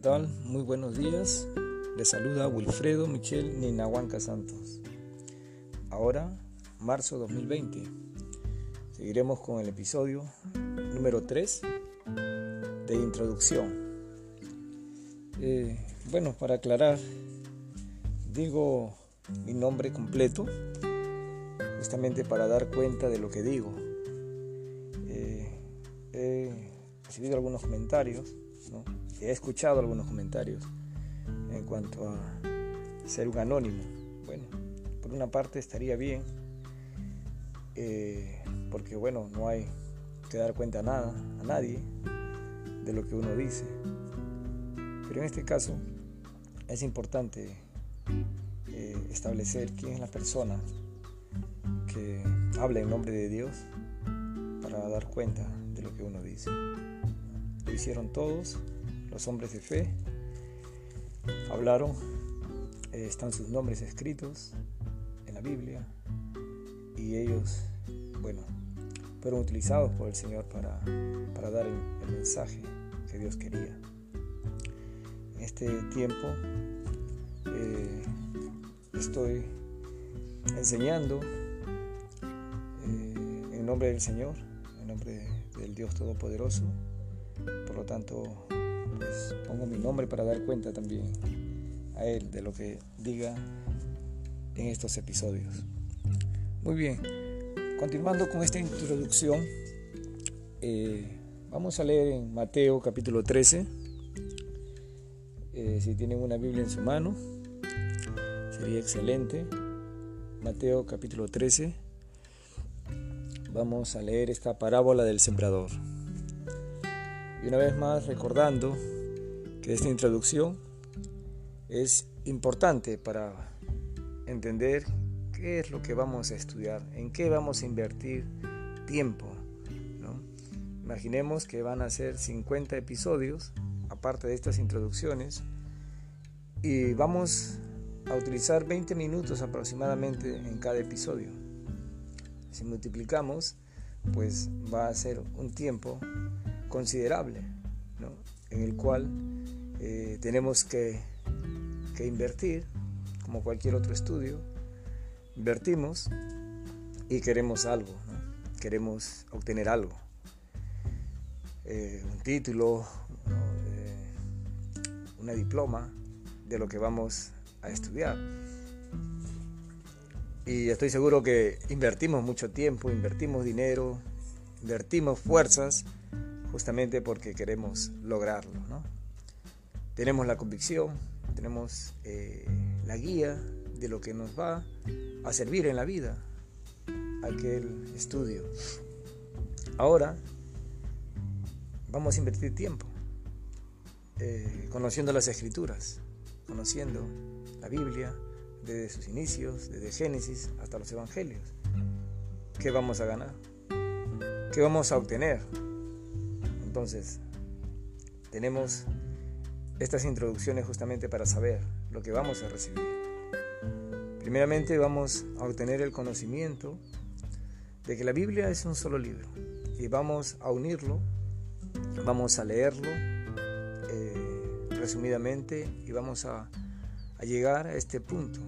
tal? Muy buenos días. Les saluda Wilfredo Michel Ninahuanca Santos. Ahora, marzo 2020. Seguiremos con el episodio número 3 de introducción. Eh, bueno, para aclarar, digo mi nombre completo, justamente para dar cuenta de lo que digo. Eh, he recibido algunos comentarios, he escuchado algunos comentarios en cuanto a ser un anónimo. Bueno, por una parte estaría bien, eh, porque bueno, no hay que dar cuenta a nada, a nadie, de lo que uno dice. Pero en este caso es importante eh, establecer quién es la persona que habla en nombre de Dios para dar cuenta de lo que uno dice. Lo hicieron todos los hombres de fe hablaron, eh, están sus nombres escritos en la Biblia y ellos, bueno, fueron utilizados por el Señor para, para dar el, mensaje que Dios quería. En este tiempo eh, estoy enseñando eh, en nombre del Señor, en nombre del Dios Todopoderoso, por lo tanto pues pongo mi nombre para dar cuenta también a él de lo que diga en estos episodios. Muy bien, continuando con esta introducción, eh, vamos a leer en Mateo capítulo 13. Eh, si tienen una Biblia en su mano, sería excelente. Mateo capítulo 13. Vamos a leer esta parábola del sembrador. Y una vez más recordando que esta introducción es importante para entender qué es lo que vamos a estudiar, en qué vamos a invertir tiempo. Imaginemos que van a ser 50 episodios, aparte de estas introducciones, y vamos a utilizar 20 minutos aproximadamente en cada episodio. Si multiplicamos, pues va a ser un tiempo considerable, en el cual eh, tenemos que, invertir, como cualquier otro estudio, invertimos y queremos algo, queremos obtener algo, eh, un título, eh, una diploma de lo que vamos a estudiar. Y estoy seguro que invertimos mucho tiempo, invertimos dinero, invertimos fuerzas justamente porque queremos lograrlo. ¿no? Tenemos la convicción, tenemos eh, la guía de lo que nos va a servir en la vida, aquel estudio. Ahora vamos a invertir tiempo eh, conociendo las escrituras, conociendo la Biblia desde sus inicios, desde Génesis hasta los Evangelios. ¿Qué vamos a ganar? ¿Qué vamos a obtener? Entonces, tenemos estas introducciones justamente para saber lo que vamos a recibir. Primeramente vamos a obtener el conocimiento de que la Biblia es un solo libro y vamos a unirlo, vamos a leerlo eh, resumidamente y vamos a, a llegar a este punto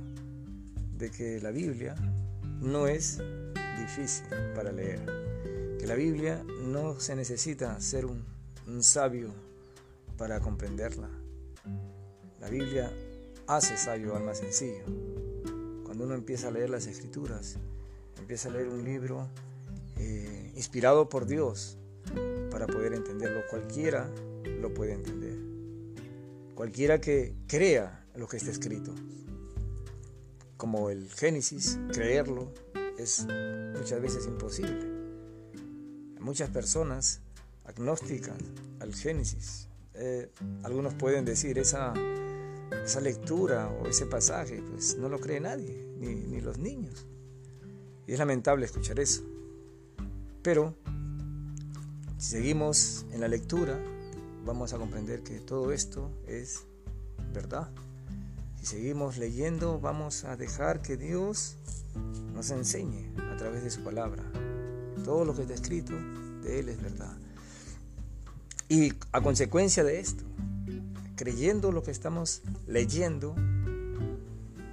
de que la Biblia no es difícil para leer que la Biblia no se necesita ser un, sabio para comprenderla. Biblia hace sabio al más sencillo. Cuando uno empieza a leer las escrituras, empieza a leer un libro eh, inspirado por Dios para poder entenderlo. Cualquiera lo puede entender. Cualquiera que crea lo que está escrito. Como el Génesis, creerlo es muchas veces imposible muchas personas agnósticas al Génesis. Eh, algunos pueden decir esa, esa lectura o ese pasaje, pues no lo cree nadie, ni, ni los niños. Y es lamentable escuchar eso. Pero si seguimos en la lectura, vamos a comprender que todo esto es verdad. Si seguimos leyendo, vamos a dejar que Dios nos enseñe a través de su palabra. Todo lo que está escrito de Él es verdad. Y a consecuencia de esto, creyendo lo que estamos leyendo,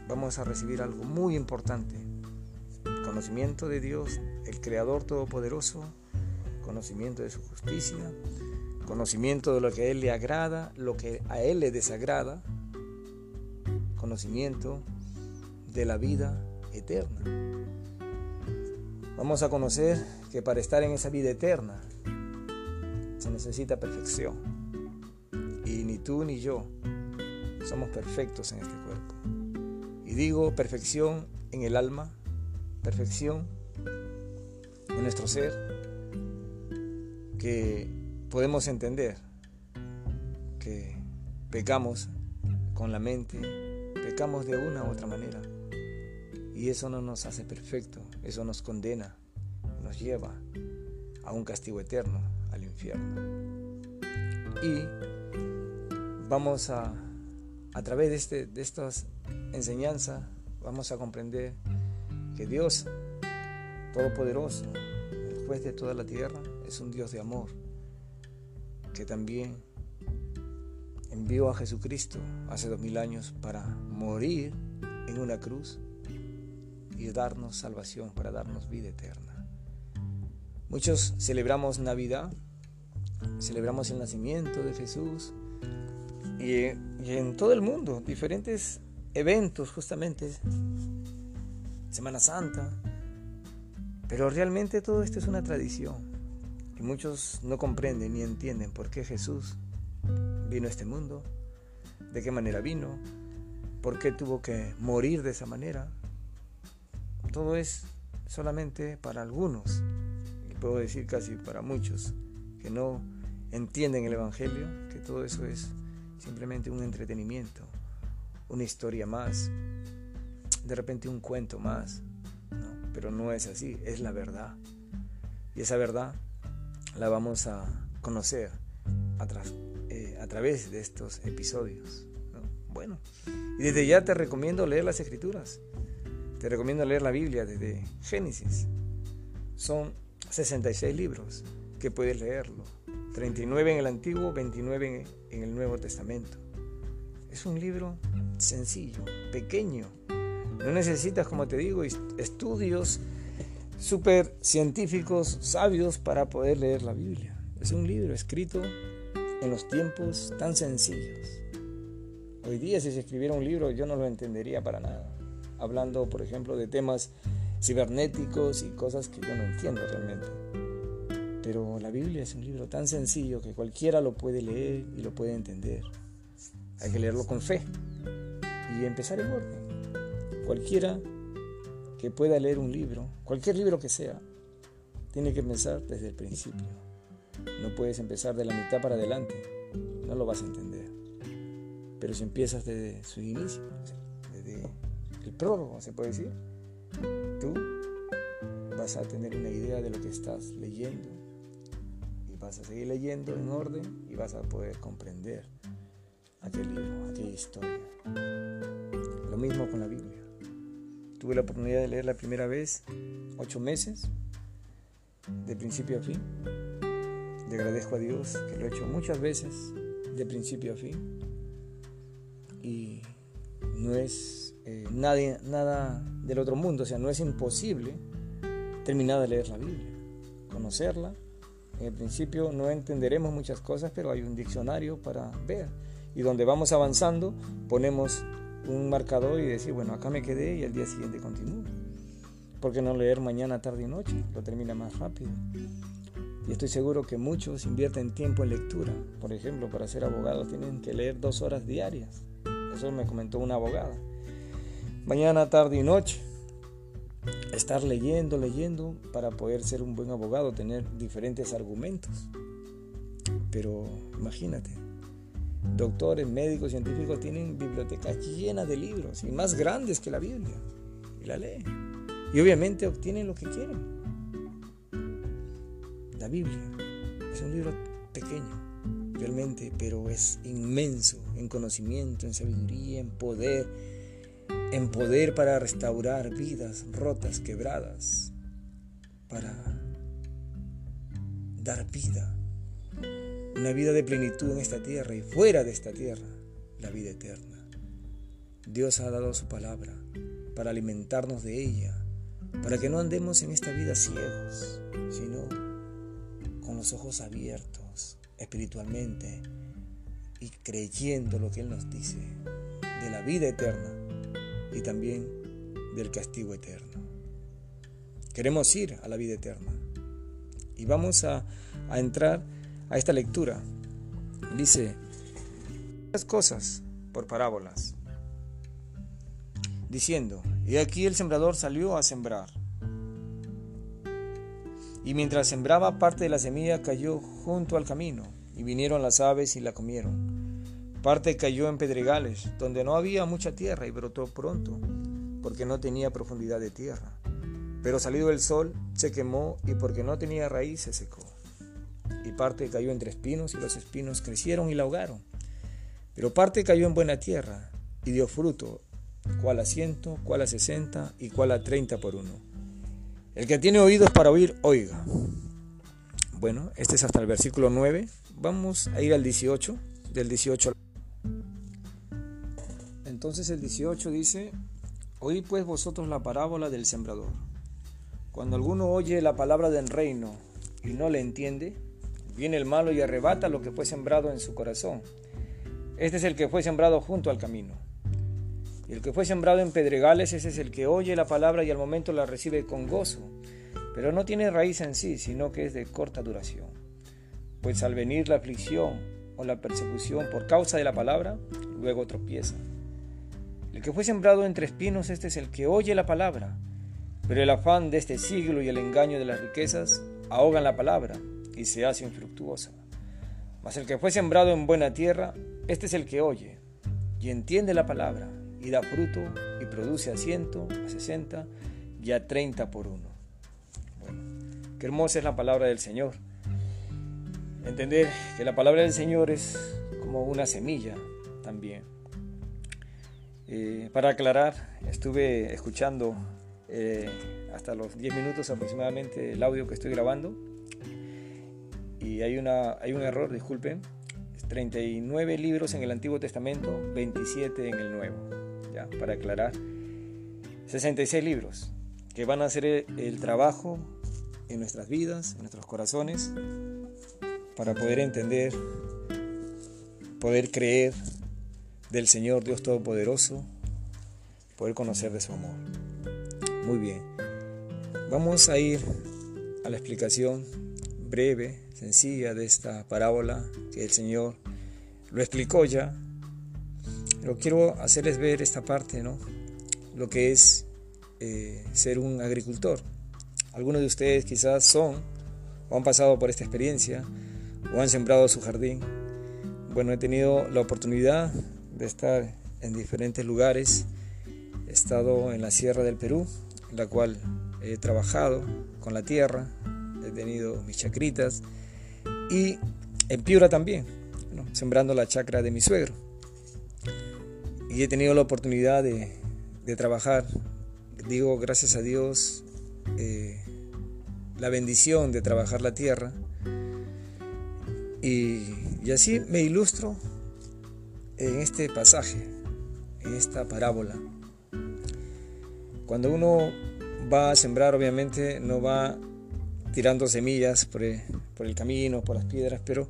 vamos a recibir algo muy importante. Conocimiento de Dios, el Creador Todopoderoso, conocimiento de su justicia, conocimiento de lo que a Él le agrada, lo que a Él le desagrada, conocimiento de la vida eterna. Vamos a conocer que para estar en esa vida eterna se necesita perfección. Tú ni yo somos perfectos en este cuerpo. Y digo perfección en el alma, perfección en nuestro ser, que podemos entender que pecamos con la mente, pecamos de una u otra manera. Y eso no nos hace perfecto, eso nos condena, nos lleva a un castigo eterno, al infierno. Y vamos a, a través de, este, de estas enseñanzas, vamos a comprender que Dios Todopoderoso, el juez de toda la tierra, es un Dios de amor, que también envió a Jesucristo hace dos mil años para morir en una cruz y darnos salvación, para darnos vida eterna. Muchos celebramos Navidad, celebramos el nacimiento de Jesús y, en todo el mundo, diferentes eventos justamente, Semana Santa, pero realmente todo esto es una tradición y muchos no comprenden ni entienden por qué Jesús vino a este mundo, de qué manera vino, por qué tuvo que morir de esa manera. Todo es solamente para algunos, y puedo decir casi para muchos, que no entienden el Evangelio, que todo eso es simplemente un entretenimiento, una historia más, de repente un cuento más, pero no es así, es la verdad. Y esa verdad la vamos a conocer atrás eh, a través de estos episodios. Bueno, y desde ya te recomiendo leer las escrituras. Te recomiendo leer la Biblia desde Génesis. Son 66 libros que puedes leerlo. 39 en el Antiguo, 29 en el Nuevo Testamento. Es un libro sencillo, pequeño. No necesitas, como te digo, estudios súper científicos, sabios para poder leer la Biblia. Es un libro escrito en los tiempos tan sencillos. Hoy día si se escribiera un libro yo no lo entendería para nada. Hablando, por ejemplo, de temas cibernéticos y cosas que yo no entiendo realmente. Pero la Biblia es un libro tan sencillo que cualquiera lo puede leer y lo puede entender. Hay que leerlo con fe y empezar en orden. Cualquiera que pueda leer un libro, cualquier libro que sea, tiene que empezar desde el principio. No puedes empezar de la mitad para adelante, no lo vas a entender. Pero si empiezas desde su inicio, desde el prólogo, se puede decir, tú vas a tener una idea de lo que estás leyendo vas a seguir leyendo en orden y vas a poder comprender aquel libro, aquella historia. Lo mismo con la Biblia. Tuve la oportunidad de leer la primera vez ocho meses, de principio a fin. Le agradezco a Dios que lo he hecho muchas veces, de principio a fin. Y no es eh, nada, nada del otro mundo, o sea, no es imposible terminar de leer la Biblia, conocerla. En principio no entenderemos muchas cosas, pero hay un diccionario para ver. Y donde vamos avanzando, ponemos un marcador y decir, bueno, acá me quedé y el día siguiente continúo. ¿Por qué no leer mañana, tarde y noche? Lo termina más rápido. Y estoy seguro que muchos invierten tiempo en lectura. Por ejemplo, para ser abogados tienen que leer dos horas diarias. Eso me comentó una abogada. Mañana, tarde y noche. Estar leyendo, leyendo para poder ser un buen abogado, tener diferentes argumentos. Pero imagínate, doctores, médicos, científicos tienen bibliotecas llenas de libros y más grandes que la Biblia. Y la leen. Y obviamente obtienen lo que quieren. La Biblia es un libro pequeño, realmente, pero es inmenso en conocimiento, en sabiduría, en poder, en poder para restaurar vidas rotas, quebradas, para dar vida una vida de plenitud en esta tierra y fuera de esta tierra, la vida eterna. Dios ha dado su palabra para alimentarnos de ella, para que no andemos en esta vida ciegos, sino con los ojos abiertos espiritualmente y creyendo lo que Él nos dice de la vida eterna y también del castigo eterno. Queremos ir a la vida eterna y vamos a, a entrar a esta lectura. Dice las cosas por parábolas, diciendo, y aquí el sembrador salió a sembrar. Y mientras sembraba parte de la semilla cayó junto al camino, y vinieron las aves y la comieron. Parte cayó en pedregales, donde no había mucha tierra y brotó pronto, porque no tenía profundidad de tierra. Pero salido el sol, se quemó y porque no tenía raíz se secó y parte cayó entre espinos y los espinos crecieron y la ahogaron. Pero parte cayó en buena tierra y dio fruto, cual a ciento, cual a sesenta y cual a treinta por uno. El que tiene oídos para oír, oiga. Bueno, este es hasta el versículo 9. Vamos a ir al 18, del 18 Entonces el 18 dice, Oí pues vosotros la parábola del sembrador. Cuando alguno oye la palabra del reino y no le entiende, Viene el malo y arrebata lo que fue sembrado en su corazón. Este es el que fue sembrado junto al camino. Y el que fue sembrado en pedregales, ese es el que oye la palabra y al momento la recibe con gozo, pero no tiene raíz en sí, sino que es de corta duración. Pues al venir la aflicción o la persecución por causa de la palabra, luego tropieza. El que fue sembrado entre espinos, este es el que oye la palabra, pero el afán de este siglo y el engaño de las riquezas ahogan la palabra y se hace infructuosa. Mas el que fue sembrado en buena tierra, este es el que oye y entiende la palabra y da fruto y produce a ciento, a sesenta y a treinta por uno. Bueno, qué hermosa es la palabra del Señor. Entender que la palabra del Señor es como una semilla también. Eh, para aclarar, estuve escuchando eh, hasta los 10 minutos aproximadamente el audio que estoy grabando. Y hay, una, hay un error, disculpen, 39 libros en el Antiguo Testamento, 27 en el Nuevo, ya, para aclarar. 66 libros que van a hacer el, trabajo en nuestras vidas, en nuestros corazones, para poder entender, poder creer del Señor Dios Todopoderoso, poder conocer de su amor. Muy bien, vamos a ir a la explicación breve sencilla de esta parábola que el Señor lo explicó ya. Pero quiero hacerles ver esta parte, ¿no? Lo que es eh, ser un agricultor. Algunos de ustedes quizás son o han pasado por esta experiencia o han sembrado su jardín. Bueno, he tenido la oportunidad de estar en diferentes lugares. He estado en la Sierra del Perú, en la cual he trabajado con la tierra, he tenido mis chacritas, y en Piura también, sembrando la chacra de mi suegro. Y he tenido la oportunidad de, trabajar, digo gracias a Dios, eh, la bendición de trabajar la tierra. Y, así me ilustro en este pasaje, en esta parábola. Cuando uno va a sembrar, obviamente no va tirando semillas por el camino, por las piedras, pero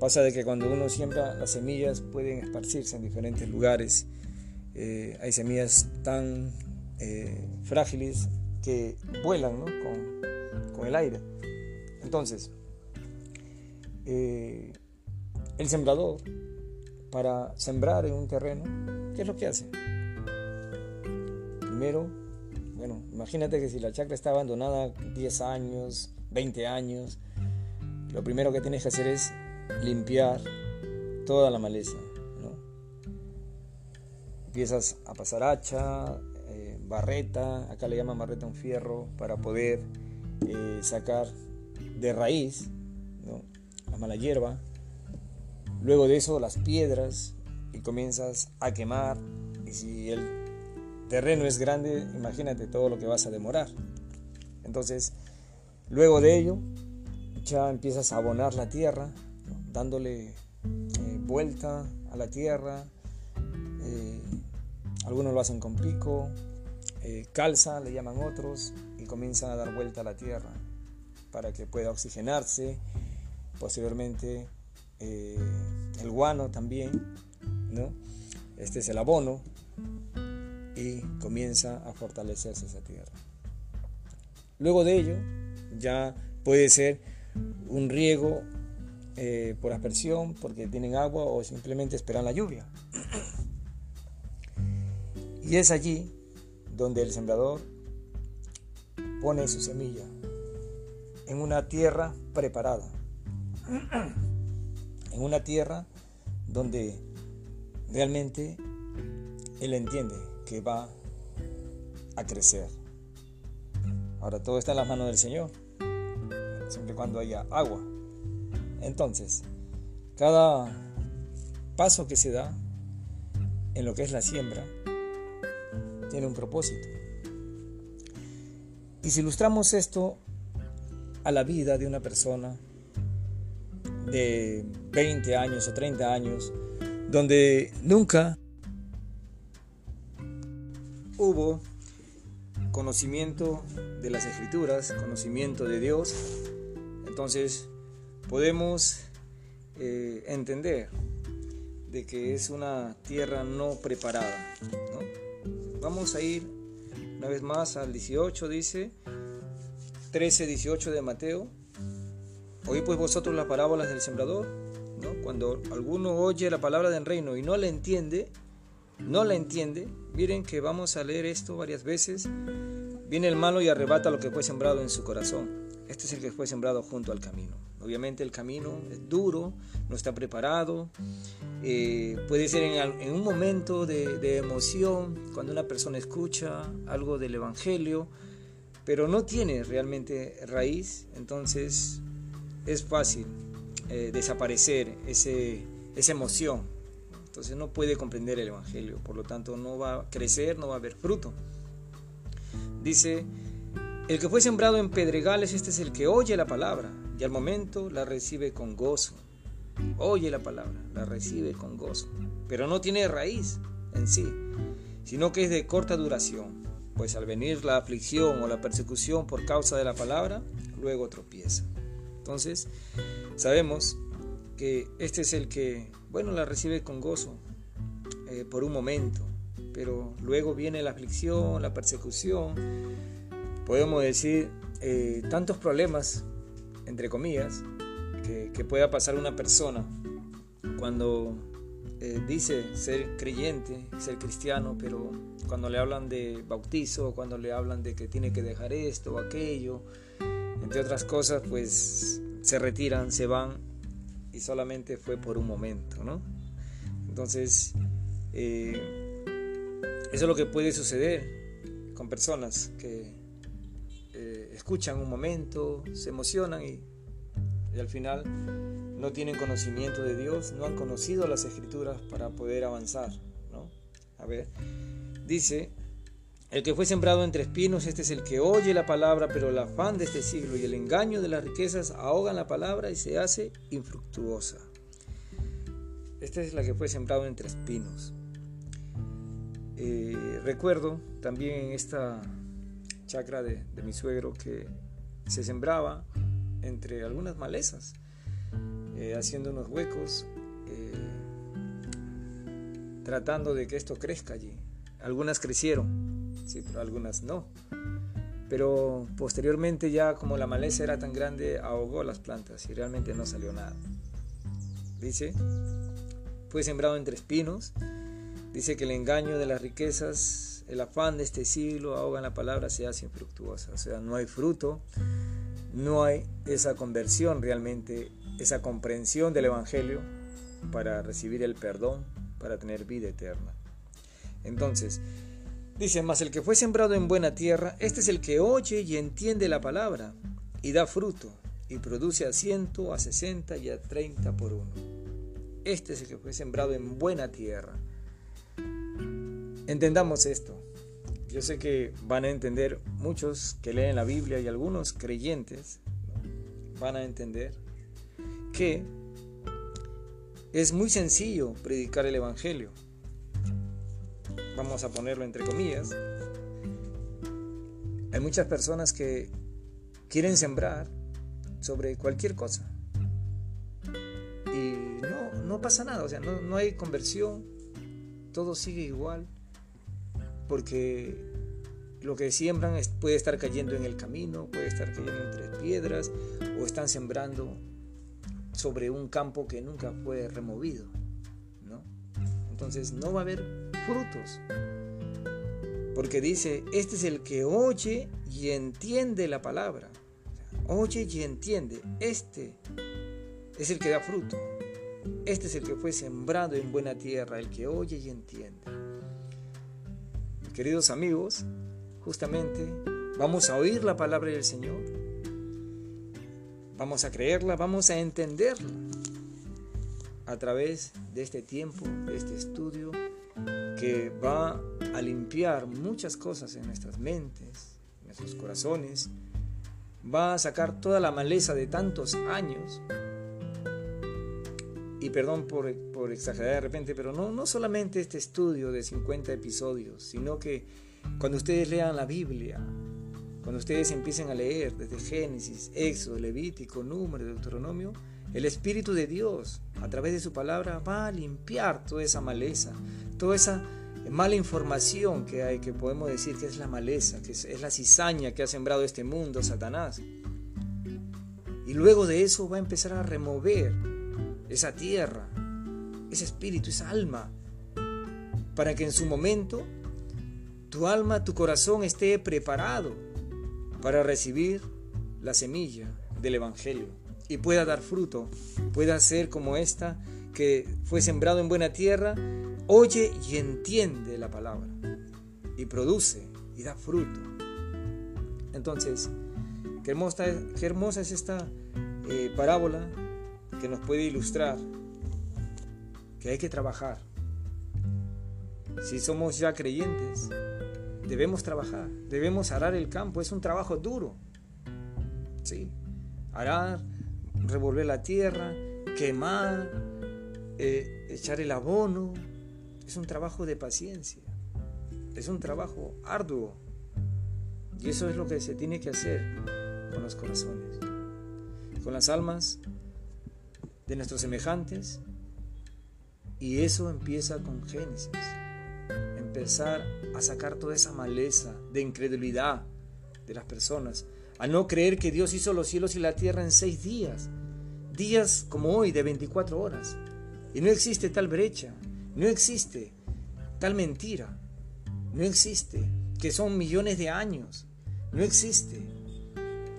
pasa de que cuando uno siembra las semillas pueden esparcirse en diferentes lugares. Eh, hay semillas tan eh, frágiles que vuelan con, con, el aire. Entonces, eh, el sembrador, para sembrar en un terreno, ¿qué es lo que hace? Primero, bueno, imagínate que si la chacra está abandonada 10 años, 20 años, lo primero que tienes que hacer es limpiar toda la maleza. Empiezas a pasar hacha, eh, barreta, acá le llaman barreta un fierro, para poder eh, sacar de raíz la mala hierba. Luego de eso las piedras y comienzas a quemar. Y si el terreno es grande, imagínate todo lo que vas a demorar. Entonces, luego de ello, ya empiezas a abonar la tierra, dándole eh, vuelta a la tierra. Eh, algunos lo hacen con pico, eh, calza, le llaman otros, y comienzan a dar vuelta a la tierra para que pueda oxigenarse. Posteriormente, el guano también, ¿no? Este es el abono y comienza a fortalecerse esa tierra. Luego de ello, ya puede ser un riego eh, por aspersión porque tienen agua o simplemente esperan la lluvia. Y es allí donde el sembrador pone su semilla en una tierra preparada, en una tierra donde realmente él entiende que va a crecer. Ahora todo está en las manos del Señor, siempre y cuando haya agua. Entonces, cada paso que se da en lo que es la siembra tiene un propósito. Y si ilustramos esto a la vida de una persona de 20 años o 30 años, donde nunca hubo conocimiento de las escrituras, conocimiento de Dios, entonces podemos eh, entender de que es una tierra no preparada. Vamos a ir una vez más al 18, dice 13, 18 de Mateo. Oí pues vosotros las parábolas del sembrador. Cuando alguno oye la palabra del reino y no la entiende, no la entiende, miren que vamos a leer esto varias veces. Viene el malo y arrebata lo que fue sembrado en su corazón. Este es el que fue sembrado junto al camino. Obviamente el camino es duro, no está preparado. Eh, puede ser en, un momento de, emoción, cuando una persona escucha algo del Evangelio, pero no tiene realmente raíz, entonces es fácil eh, desaparecer ese, esa emoción. Entonces no puede comprender el Evangelio, por lo tanto no va a crecer, no va a haber fruto. Dice el que fue sembrado en pedregales, este es el que oye la palabra y al momento la recibe con gozo. Oye la palabra, la recibe con gozo, pero no tiene raíz en sí, sino que es de corta duración, pues al venir la aflicción o la persecución por causa de la palabra, luego tropieza. Entonces, sabemos que este es el que, bueno, la recibe con gozo eh, por un momento, pero luego viene la aflicción, la persecución, podemos decir, eh, tantos problemas, entre comillas, que, pueda pasar una persona cuando eh, dice ser creyente, ser cristiano, pero cuando le hablan de bautizo, cuando le hablan de que tiene que dejar esto o aquello, entre otras cosas, pues se retiran, se van y solamente fue por un momento, ¿no? Entonces, eh, eso es lo que puede suceder con personas que escuchan un momento, se emocionan y, al final no tienen conocimiento de Dios, no han conocido las escrituras para poder avanzar. ¿no? A ver, dice, el que fue sembrado entre espinos, este es el que oye la palabra, pero el afán de este siglo y el engaño de las riquezas ahogan la palabra y se hace infructuosa. Esta es la que fue sembrado entre espinos. Eh, recuerdo también en esta chacra de, mi suegro que se sembraba entre algunas malezas, eh, haciendo unos huecos, eh, tratando de que esto crezca allí. Algunas crecieron, sí, pero algunas no. Pero posteriormente ya como la maleza era tan grande, ahogó las plantas y realmente no salió nada. Dice, fue sembrado entre espinos, dice que el engaño de las riquezas el afán de este siglo ahoga la palabra, se hace infructuosa. O sea, no hay fruto, no hay esa conversión realmente, esa comprensión del Evangelio para recibir el perdón, para tener vida eterna. Entonces, dice, más el que fue sembrado en buena tierra, este es el que oye y entiende la palabra y da fruto y produce a ciento, a sesenta y a treinta por uno. Este es el que fue sembrado en buena tierra. Entendamos esto. Yo sé que van a entender muchos que leen la Biblia y algunos creyentes van a entender que es muy sencillo predicar el Evangelio. Vamos a ponerlo entre comillas. Hay muchas personas que quieren sembrar sobre cualquier cosa. Y no, no pasa nada, o sea, no, no hay conversión, todo sigue igual, porque lo que siembran puede estar cayendo en el camino, puede estar cayendo entre piedras, o están sembrando sobre un campo que nunca fue removido. ¿no? Entonces no va a haber frutos. Porque dice, este es el que oye y entiende la palabra. Oye y entiende. Este es el que da fruto. Este es el que fue sembrado en buena tierra, el que oye y entiende. Queridos amigos, justamente vamos a oír la palabra del Señor Vamos a creerla, vamos a entenderla a través de este tiempo, de este estudio que va a limpiar muchas cosas en nuestras mentes, en nuestros corazones, va a sacar toda la maleza de tantos años. Y perdón por, por exagerar de repente, pero no, no solamente este estudio de 50 episodios, sino que cuando ustedes lean la Biblia, cuando ustedes empiecen a leer desde Génesis, Éxodo, Levítico, Número, Deuteronomio, el Espíritu de Dios, a través de su palabra, va a limpiar toda esa maleza, toda esa mala información que hay, que podemos decir que es la maleza, que es, la cizaña que ha sembrado este mundo, Satanás. Y luego de eso va a empezar a remover esa tierra, ese espíritu, esa alma, para que en su momento tu alma, tu corazón esté preparado para recibir la semilla del Evangelio y pueda dar fruto, pueda ser como esta que fue sembrado en buena tierra, oye y entiende la palabra y produce y da fruto. Entonces, qué hermosa, qué hermosa es esta eh, parábola que nos puede ilustrar que hay que trabajar. Si somos ya creyentes, debemos trabajar, debemos arar el campo, es un trabajo duro. ¿sí? Arar, revolver la tierra, quemar, eh, echar el abono, es un trabajo de paciencia, es un trabajo arduo. Y eso es lo que se tiene que hacer con los corazones, con las almas de nuestros semejantes. Y eso empieza con Génesis empezar a sacar toda esa maleza de incredulidad de las personas, a no creer que Dios hizo los cielos y la tierra en seis días, días como hoy de 24 horas. Y no existe tal brecha, no existe tal mentira, no existe que son millones de años, no existe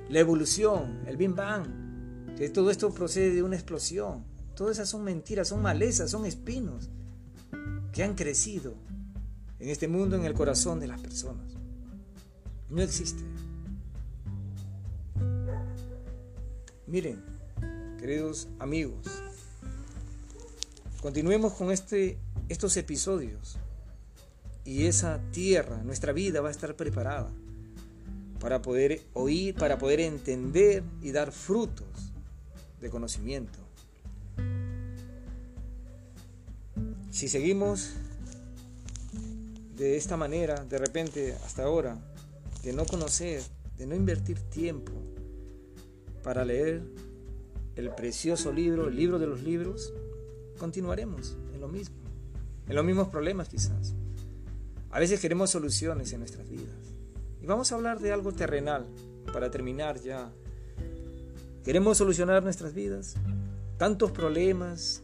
la evolución, el Big Bang, que todo esto procede de una explosión. Todas esas son mentiras, son malezas, son espinos que han crecido en este mundo, en el corazón de las personas. No existe. Miren, queridos amigos, continuemos con este, estos episodios y esa tierra, nuestra vida va a estar preparada para poder oír, para poder entender y dar frutos de conocimiento. Si seguimos de esta manera, de repente, hasta ahora, de no conocer, de no invertir tiempo para leer el precioso libro, el libro de los libros, continuaremos en lo mismo, en los mismos problemas quizás. A veces queremos soluciones en nuestras vidas. Y vamos a hablar de algo terrenal para terminar ya. Queremos solucionar nuestras vidas, tantos problemas,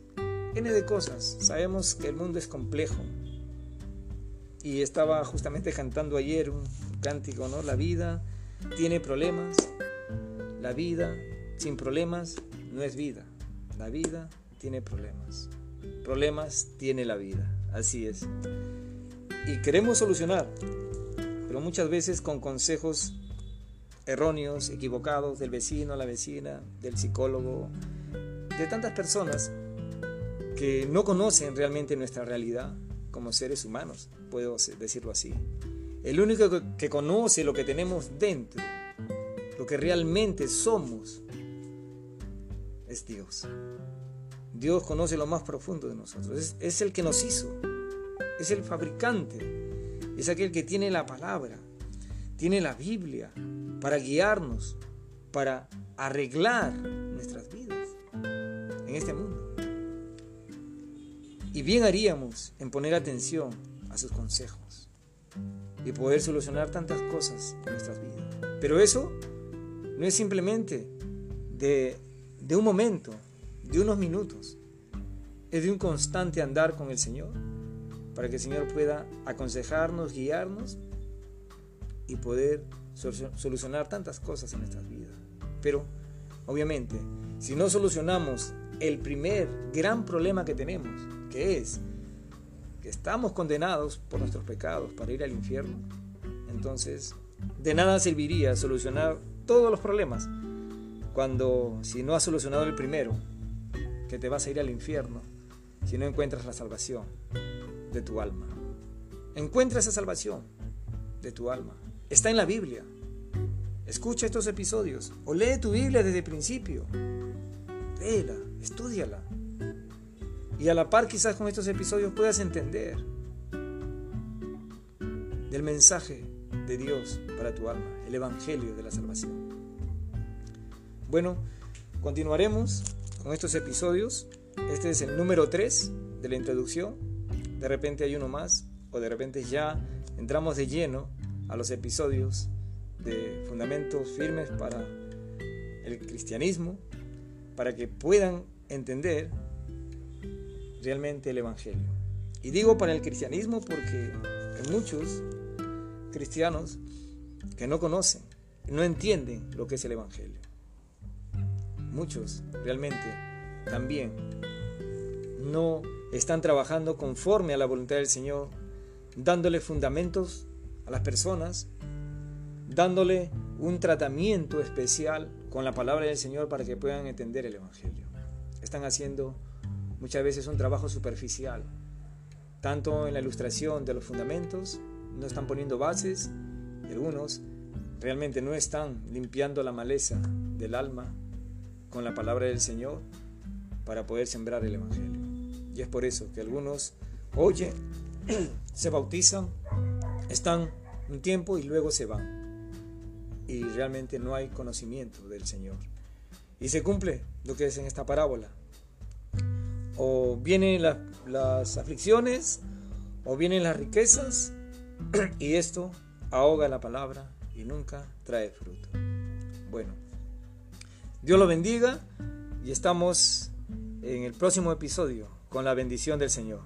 N de cosas. Sabemos que el mundo es complejo, y estaba justamente cantando ayer un cántico, ¿no? La vida tiene problemas, la vida sin problemas no es vida, la vida tiene problemas, problemas tiene la vida, así es. Y queremos solucionar, pero muchas veces con consejos erróneos, equivocados del vecino, la vecina, del psicólogo, de tantas personas que no conocen realmente nuestra realidad como seres humanos puedo decirlo así. El único que conoce lo que tenemos dentro, lo que realmente somos, es Dios. Dios conoce lo más profundo de nosotros. Es, el que nos hizo. Es el fabricante. Es aquel que tiene la palabra. Tiene la Biblia para guiarnos, para arreglar nuestras vidas en este mundo. Y bien haríamos en poner atención a sus consejos y poder solucionar tantas cosas en nuestras vidas. Pero eso no es simplemente de un momento, de unos minutos. Es de un constante andar con el Señor para que el Señor pueda aconsejarnos, guiarnos y poder solucionar tantas cosas en nuestras vidas. Pero, obviamente, si no solucionamos el primer gran problema que tenemos, que es que estamos condenados por nuestros pecados para ir al infierno, entonces de nada serviría solucionar todos los problemas cuando si no has solucionado el primero, que te vas a ir al infierno, si no encuentras la salvación de tu alma. Encuentra esa salvación de tu alma. Está en la Biblia. Escucha estos episodios o lee tu Biblia desde el principio. Léela, estudiala. Y a la par quizás con estos episodios puedas entender del mensaje de Dios para tu alma, el Evangelio de la Salvación. Bueno, continuaremos con estos episodios. Este es el número 3 de la introducción. De repente hay uno más o de repente ya entramos de lleno a los episodios de fundamentos firmes para el cristianismo, para que puedan entender realmente el Evangelio. Y digo para el cristianismo porque hay muchos cristianos que no conocen, no entienden lo que es el Evangelio. Muchos realmente también no están trabajando conforme a la voluntad del Señor, dándole fundamentos a las personas, dándole un tratamiento especial con la palabra del Señor para que puedan entender el Evangelio. Están haciendo muchas veces un trabajo superficial, tanto en la ilustración de los fundamentos, no están poniendo bases, y algunos realmente no están limpiando la maleza del alma con la palabra del Señor para poder sembrar el Evangelio. Y es por eso que algunos oyen, se bautizan, están un tiempo y luego se van. Y realmente no hay conocimiento del Señor. Y se cumple lo que es en esta parábola. O vienen las aflicciones, o vienen las riquezas, y esto ahoga la palabra y nunca trae fruto. Bueno, Dios lo bendiga y estamos en el próximo episodio con la bendición del Señor.